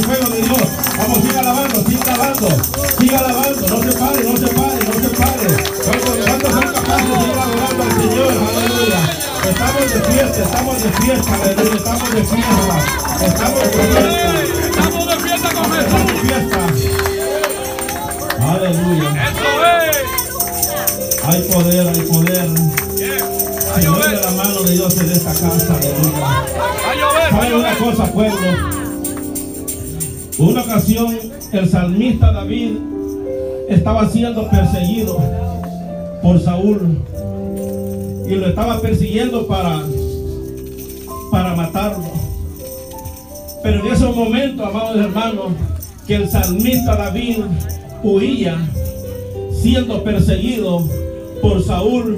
el fuego de Dios. Vamos, siga alabando, siga alabando, siga alabando. No se pare, no se pare, no se pare. ¿Cuántos, son capaces de ir adorando al Señor? Aleluya. Estamos de fiesta, estamos de fiesta, aleluya, estamos de fiesta. Estamos de fiesta. Estamos de fiesta con Estamos de Jesús. fiesta. Aleluya. Eso es. Hay poder, hay poder. Yeah. Va a Se mueve llover. la mano de Dios en esta casa, aleluya. ¿Sabe una cosa, pueblo? Ocasión, el salmista David estaba siendo perseguido por Saúl y lo estaba persiguiendo para, para matarlo. Pero en ese momento, amados hermanos, que el salmista David huía siendo perseguido por Saúl,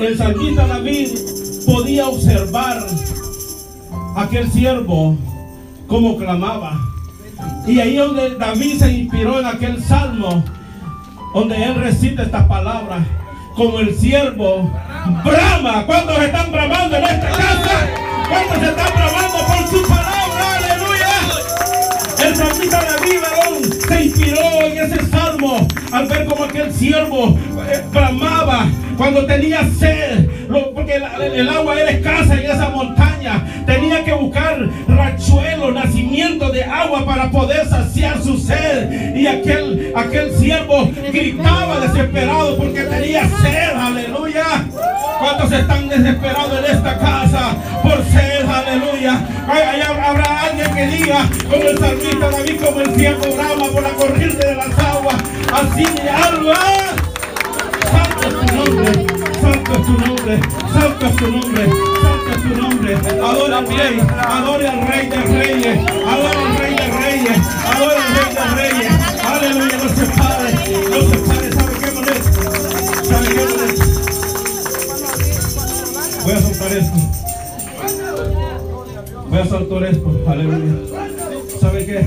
el salmista David podía observar aquel siervo como clamaba. Y ahí donde David se inspiró en aquel salmo, donde él recita esta palabra, como el siervo brama. ¿Cuántos están bramando en esta casa? ¿Cuántos están bramando por su palabra? Aleluya. El salmista David varón, se inspiró en ese salmo al ver como aquel siervo eh, bramaba cuando tenía sed, porque el, agua era escasa en esa montaña. Tenía que buscar rachuelos, nacimiento de agua para poder saciar su sed. Y aquel, aquel siervo gritaba desesperado porque tenía sed. Aleluya. ¿Cuántos están desesperados en esta casa por sed? Aleluya. Habrá alguien que diga, como el salmista David, como el siervo brama por la corriente de las aguas. Así mi alma. Tu nombre, es tu nombre, es tu nombre. Adora al rey, adora al rey de reyes, adora al rey de reyes, adora al rey de reyes. Aleluya, no se pare, no se. ¿Sabe qué molesto? ¿Sabe qué molesto? Voy a soltar esto. Voy a soltar esto. Aleluya. ¿Sabe qué?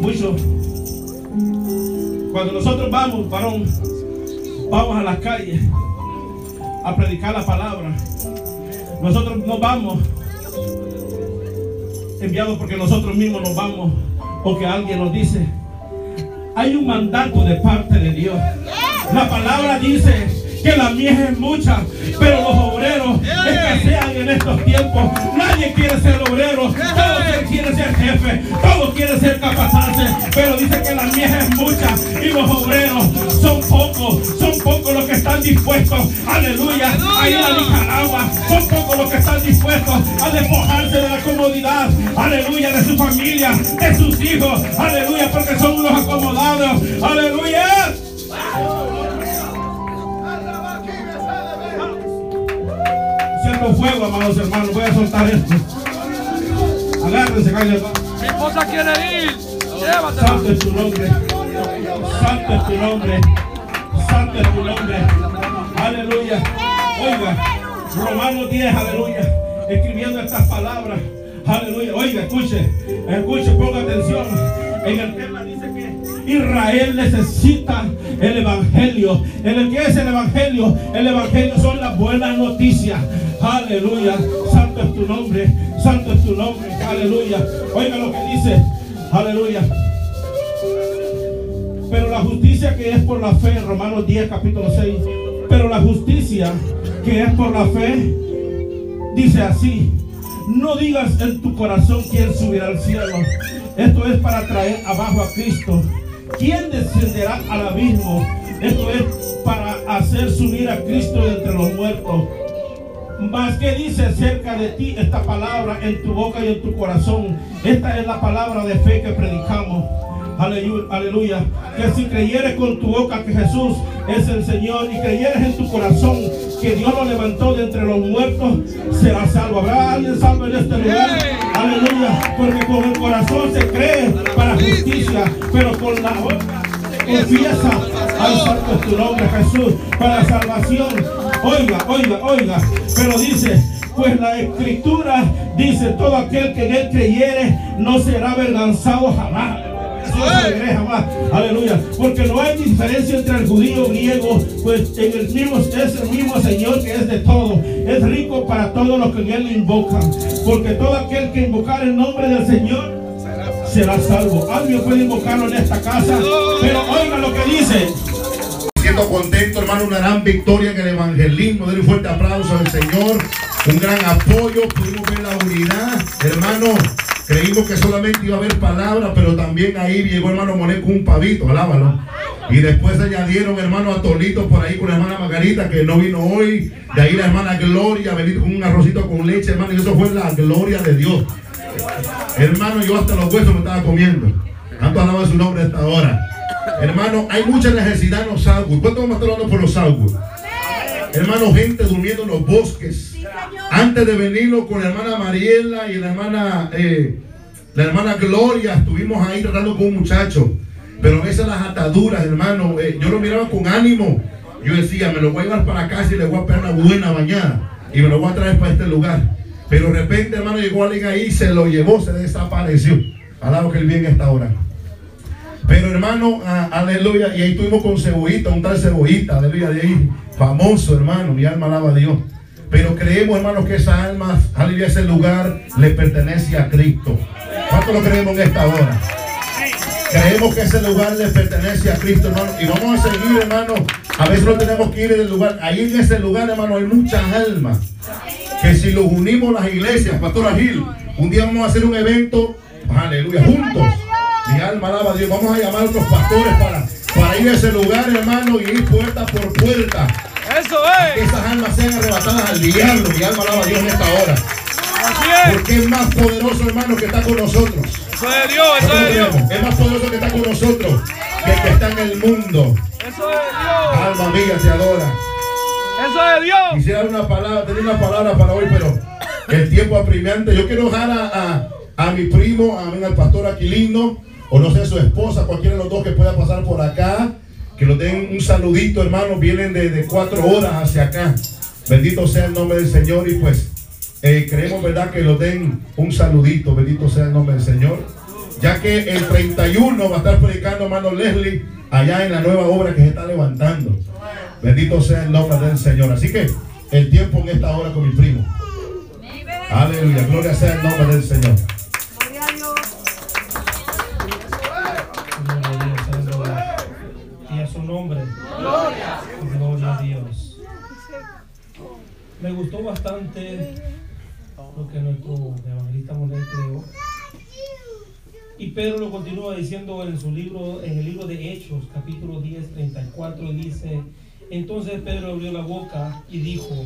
Mucho. Cuando nosotros vamos, varón, vamos a las calles a predicar la palabra. Nosotros no vamos enviados porque nosotros mismos nos vamos o que alguien nos dice. Hay un mandato de parte de Dios. La palabra dice que la mies es mucha, pero los obreros escasean en estos tiempos. Nadie quiere ser obrero, todos quieren ser jefe, todos quieren ser capaces, pero dice que la mies es mucha y los obreros son pocos, son pocos los que están dispuestos, aleluya, a ir a Nicaragua, son pocos los que están dispuestos a despojarse de la comodidad, aleluya, de su familia, de sus hijos, aleluya, porque son unos acomodados, aleluya. Siento fuego, amados hermanos. Voy a soltar esto. Agárrense, cállate. Mi esposa quiere ir. Llévatela. Santo es tu nombre. Santo es tu nombre. Santo es tu nombre. Aleluya. Oiga, Romanos 10, aleluya. Escribiendo estas palabras. Aleluya. Oiga, escuche. Escuche, ponga atención. En el tema dice que Israel necesita el evangelio. ¿En el que es el evangelio? El evangelio son las buenas noticias. Aleluya. Santo es tu nombre. Santo es tu nombre. Aleluya. Oiga lo que dice. Aleluya. Pero la justicia que es por la fe, Romanos 10, capítulo 6. Pero la justicia que es por la fe, dice así. No digas en tu corazón quién subirá al cielo. Esto es para traer abajo a Cristo. ¿Quién descenderá al abismo? Esto es para hacer subir a Cristo entre los muertos. Mas que dice acerca de ti esta palabra en tu boca y en tu corazón. Esta es la palabra de fe que predicamos. Aleluya, aleluya. Que si creyeres con tu boca que Jesús es el Señor y creyeres en tu corazón que Dios lo levantó de entre los muertos, serás salvo. ¿Habrá alguien salvo en este lugar? Aleluya. Porque con el corazón se cree para justicia, pero con la boca confiesa. Ay, santo tu nombre, Jesús, para salvación. Oiga, oiga, oiga. Pero dice, pues la escritura dice, todo aquel que en él creyere no será avergonzado jamás. Amada. Aleluya. Porque no hay diferencia entre el judío y el griego, pues en el es el mismo Señor que es de todo. Es rico para todos los que en él invocan. Porque todo aquel que invocar el nombre del Señor será salvo. Alguien puede invocarlo en esta casa. Pero oiga lo que dice. Contento, hermano, una gran victoria en el evangelismo. Denle un fuerte aplauso al Señor. Un gran apoyo. Pudimos ver la unidad. Hermano, creímos que solamente iba a haber palabras, pero también ahí llegó hermano Monet con un pavito, alábalo. Y después añadieron, hermano, atolitos por ahí con la hermana Margarita, que no vino hoy. De ahí la hermana Gloria, venir con un arrocito con leche, hermano. Y eso fue la gloria de Dios. Hermano, yo hasta los huesos me estaba comiendo. Tanto alaba su nombre a esta hora. Hermano, hay mucha necesidad en los Southwood. ¿Cuánto vamos a estar hablando por los? Hermano, gente durmiendo en los bosques. Antes de venirlo con la hermana Mariela y la hermana, eh, la hermana Gloria, estuvimos ahí tratando con un muchacho. Pero veces las ataduras, hermano, eh, yo lo miraba con ánimo. Yo decía, me lo voy a llevar para casa y le voy a pegar una buena bañada. Y me lo voy a traer para este lugar. Pero de repente, hermano, llegó alguien ahí, se lo llevó, se desapareció. Alabo que el bien está ahora. Pero hermano, ah, aleluya, y ahí estuvimos con Cebollita, un tal Cebollita, aleluya, de ahí, famoso hermano, mi alma alaba a Dios. Pero creemos, hermanos, que esa alma, aleluya, ese lugar le pertenece a Cristo. ¿Cuánto lo creemos en esta hora? Creemos que ese lugar le pertenece a Cristo, hermano. Y vamos a seguir, hermano. A veces no tenemos que ir en el lugar. Ahí en ese lugar, hermano, hay muchas almas. Que si los unimos las iglesias, Pastor Gil, un día vamos a hacer un evento, aleluya, juntos. Alma Dios. Vamos a llamar a otros pastores para, para ir a ese lugar, hermano, y ir puerta por puerta. Eso Que es. esas almas sean arrebatadas al diablo. Mi alma alaba a Dios en esta hora. Es. Porque es más poderoso, hermano, que está con nosotros. Eso es Dios. Eso es Dios. Es más poderoso que está con nosotros que el que está en el mundo. Eso es Dios. Alma mía, te adora. Eso es Dios. Quisiera dar una palabra, tener una palabra para hoy, pero el tiempo apremiante. Yo quiero dejar a, a, a mi primo, a mí, al pastor Aquilino, o no sé, su esposa, cualquiera de los dos que pueda pasar por acá, que nos den un saludito, hermano. Vienen de, de cuatro horas hacia acá. Bendito sea el nombre del Señor y pues eh, creemos, ¿verdad? Que nos den un saludito. Bendito sea el nombre del Señor. Ya que el 31 va a estar predicando hermano Leslie allá en la nueva obra que se está levantando. Bendito sea el nombre del Señor. Así que el tiempo en esta hora con mi primo. Aleluya. Gloria sea el nombre del Señor. Nombre. Gloria. a Dios. Me gustó bastante lo que nuestro evangelista Monet creó. Y Pedro lo continúa diciendo en su libro, en el libro de Hechos, capítulo 10, 34, y dice, entonces Pedro abrió la boca y dijo,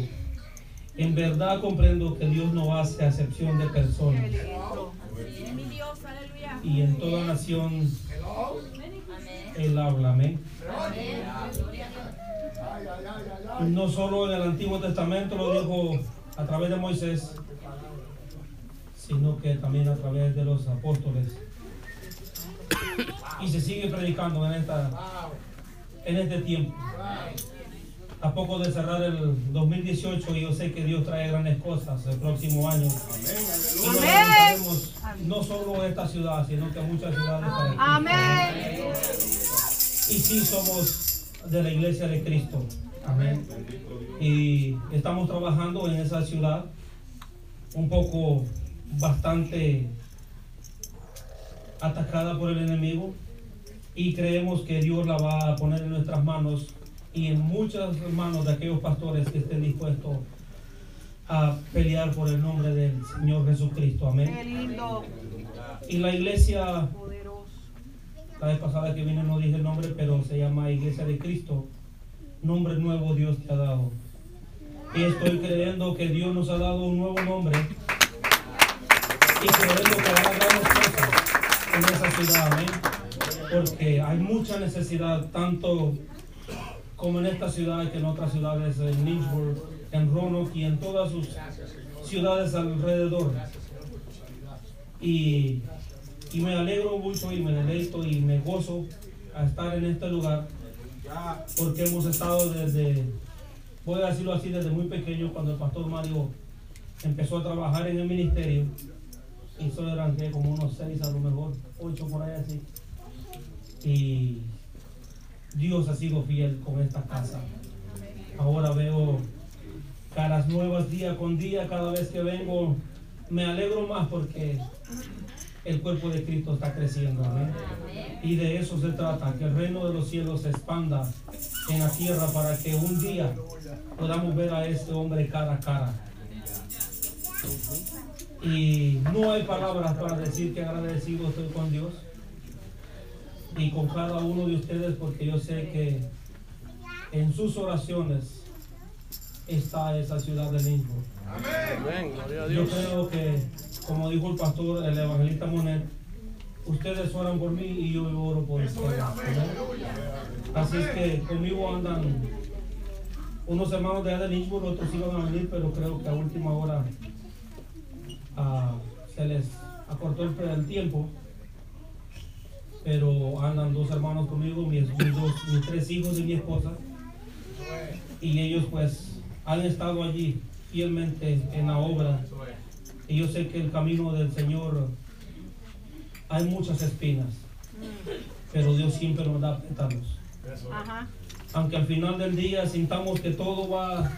en verdad comprendo que Dios no hace acepción de personas. Y en toda nación Él habla, amén. No solo en el Antiguo Testamento lo dijo a través de Moisés, sino que también a través de los apóstoles. Y se sigue predicando en, esta, en este tiempo. A poco de cerrar el 2018, y yo sé que Dios trae grandes cosas el próximo año. Y nos levantaremos no solo esta ciudad, sino que muchas ciudades. Amén. Y sí somos de la iglesia de Cristo. Amén. Y estamos trabajando en esa ciudad un poco bastante atacada por el enemigo y creemos que Dios la va a poner en nuestras manos y en muchas manos de aquellos pastores que estén dispuestos a pelear por el nombre del Señor Jesucristo. Qué Amén. lindo, Y la iglesia. La vez pasada que vine no dije el nombre, pero se llama Iglesia de Cristo. Nombre nuevo Dios te ha dado. Y estoy creyendo que Dios nos ha dado un nuevo nombre. Y creyendo que hará grandes cosas en esa ciudad, amén. Porque hay mucha necesidad, tanto como en esta ciudad que en otras ciudades, en Lynchburg, en Roanoke y en todas sus ciudades alrededor. Y, y me alegro mucho y me deleito y me gozo a estar en este lugar porque hemos estado desde, voy a decirlo así, desde muy pequeño cuando el pastor Mario empezó a trabajar en el ministerio. Y eso eran ¿qué? como unos seis, a lo mejor ocho por ahí así. y Dios ha sido fiel con esta casa. Ahora veo caras nuevas día con día, cada vez que vengo me alegro más porque el cuerpo de Cristo está creciendo. amén. Y de eso se trata, que el reino de los cielos se expanda en la tierra para que un día podamos ver a este hombre cara a cara. Y no hay palabras para decir que agradecido estoy con Dios y con cada uno de ustedes porque yo sé que en sus oraciones está esa ciudad de Lynchburg. Amén. Gloria a Yo Dios. creo que, como dijo el pastor, el evangelista Monet, ustedes oran por mí y yo oro por ustedes. Así es que conmigo andan unos hermanos de allá otros iban a venir, pero creo que a última hora ah, se les acortó el, el tiempo. Pero andan dos hermanos conmigo, mis tres hijos y mi esposa. Y ellos pues han estado allí fielmente en la obra. Y yo sé que el camino del Señor hay muchas espinas, pero Dios siempre nos da pétalos. Aunque al final del día sintamos que todo va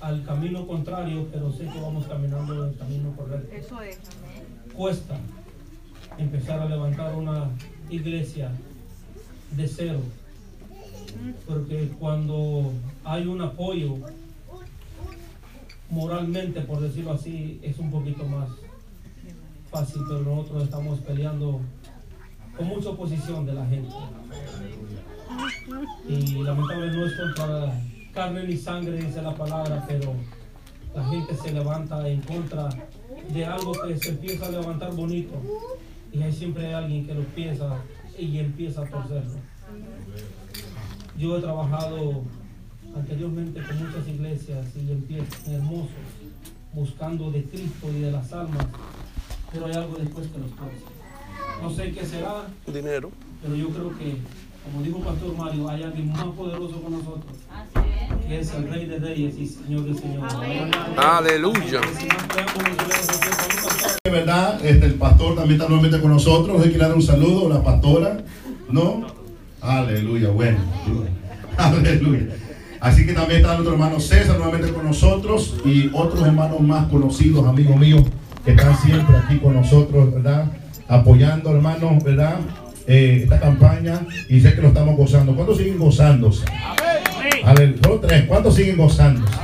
al camino contrario, pero sé que vamos caminando en el camino correcto. Eso es. Cuesta empezar a levantar una iglesia de cero, porque cuando hay un apoyo moralmente, por decirlo así, es un poquito más fácil, pero nosotros estamos peleando con mucha oposición de la gente. Y lamentablemente no es contra carne ni sangre, dice la palabra, pero la gente se levanta en contra de algo que se empieza a levantar bonito. Y hay siempre alguien que lo piensa y empieza a torcerlo. Yo he trabajado anteriormente con muchas iglesias y empiezan hermosos, buscando de Cristo y de las almas, pero hay algo después que los torce. No sé qué será, Dinero. pero yo creo que, como dijo el Pastor Mario, hay alguien más poderoso con nosotros, que es el Rey de Reyes y Señor de Señores. Aleluya. De verdad, este, el pastor también está nuevamente con nosotros. Le quiero dar un saludo, la pastora. ¿No? Aleluya, bueno. Aleluya. Así que también está nuestro hermano César nuevamente con nosotros y otros hermanos más conocidos, amigos míos, que están siempre aquí con nosotros, ¿verdad? Apoyando, hermanos, ¿verdad? Eh, esta campaña y sé que lo estamos gozando. ¿Cuántos siguen gozándose? Aleluya. Solo tres. ¿Cuántos siguen gozándose?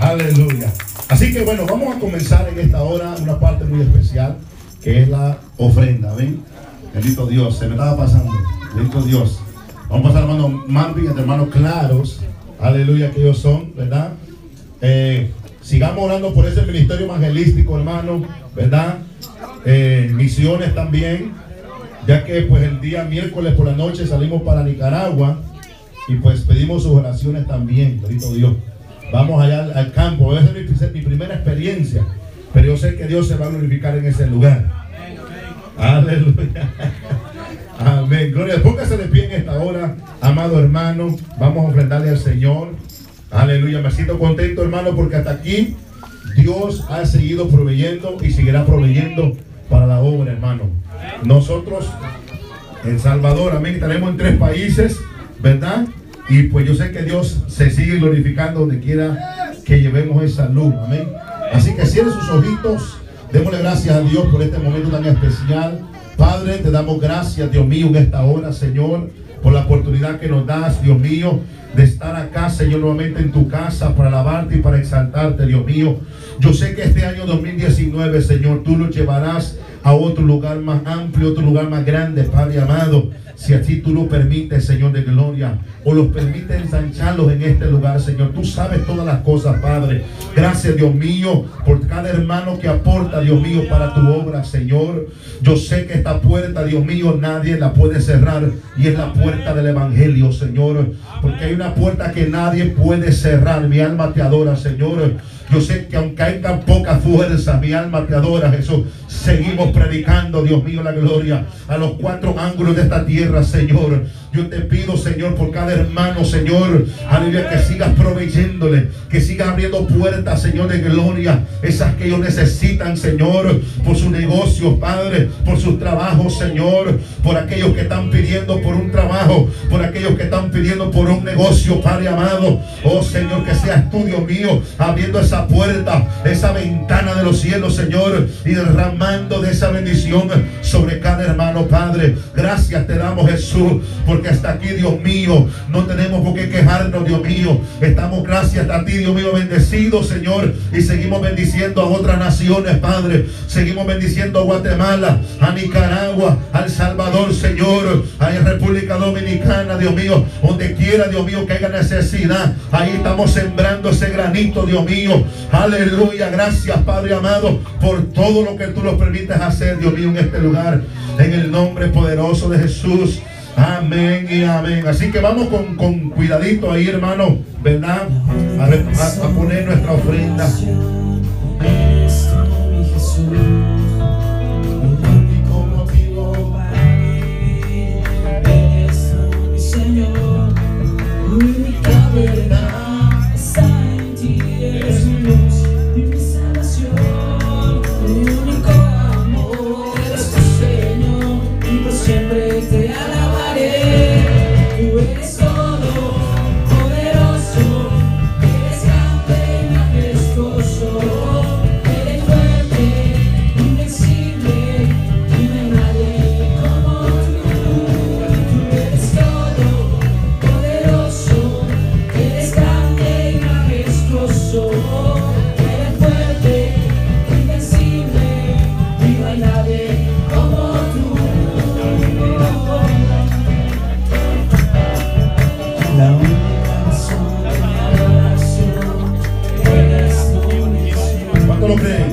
Aleluya. Así que bueno, vamos a comenzar en esta hora una parte muy especial, que es la ofrenda. ¿Ven? Bendito Dios, se me estaba pasando. Bendito Dios. Vamos a pasar hermano Marvin, y hermanos claros. Aleluya, que ellos son, ¿verdad? Eh, sigamos orando por ese ministerio evangelístico, hermano, ¿verdad? Eh, misiones también, ya que pues el día miércoles por la noche salimos para Nicaragua y pues pedimos sus oraciones también, bendito Dios. Vamos allá al, al campo, esa es mi, mi primera experiencia, pero yo sé que Dios se va a glorificar en ese lugar. Aleluya. Amén. Gloria. Póngase de pie en esta hora, amado hermano. Vamos a ofrendarle al Señor. Aleluya. Me siento contento, hermano, porque hasta aquí Dios ha seguido proveyendo y seguirá proveyendo para la obra, hermano. Nosotros, en Salvador, amén, estaremos en tres países, ¿verdad? Y pues yo sé que Dios se sigue glorificando donde quiera que llevemos esa luz, amén. Así que cierre sus ojitos, démosle gracias a Dios por este momento tan especial. Padre, te damos gracias, Dios mío, en esta hora, Señor, por la oportunidad que nos das, Dios mío, de estar acá, Señor, nuevamente en tu casa para alabarte y para exaltarte, Dios mío. Yo sé que este año 2019, Señor, tú nos llevarás a otro lugar más amplio, otro lugar más grande, Padre amado. Si así tú lo permites, Señor de gloria, o los permites ensancharlos en este lugar, Señor. Tú sabes todas las cosas, Padre. Gracias, Dios mío, por cada hermano que aporta, Dios mío, para tu obra, Señor. Yo sé que esta puerta, Dios mío, nadie la puede cerrar y es la puerta del Evangelio, Señor. Porque hay una puerta que nadie puede cerrar. Mi alma te adora, Señor. Yo sé que aunque hay tan poca fuerza, mi alma te adora, Jesús. Seguimos predicando, Dios mío, la gloria a los cuatro ángulos de esta tierra, Señor. Yo te pido, Señor, por cada hermano, Señor, aleluya, que sigas proveyéndole, que sigas abriendo puertas, Señor, de gloria, esas que ellos necesitan, Señor, por sus negocios, Padre, por sus trabajos, Señor, por aquellos que están pidiendo por un trabajo, por aquellos que están pidiendo por un negocio, Padre amado. Oh, Señor, que seas tú, Dios mío, abriendo esa puerta, esa ventana de los cielos, Señor, y derramando de esa bendición sobre cada hermano, Padre. Gracias te damos, Jesús, porque hasta aquí, Dios mío, no tenemos por qué quejarnos, Dios mío. Estamos gracias a ti, Dios mío, bendecidos, Señor, y seguimos bendiciendo a otras naciones, Padre. Seguimos bendiciendo a Guatemala, a Nicaragua, a El Salvador, Señor, a la República Dominicana, Dios mío, donde quiera, Dios mío, que haya necesidad. Ahí estamos sembrando ese granito, Dios mío. Aleluya, gracias, Padre amado, por todo lo que tú nos permites hacer, Dios mío, en este lugar. En el nombre poderoso de Jesús. Amén y amén. Así que vamos con, con cuidadito ahí, hermano, ¿verdad? A, a- poner nuestra ofrenda. Mi Señor.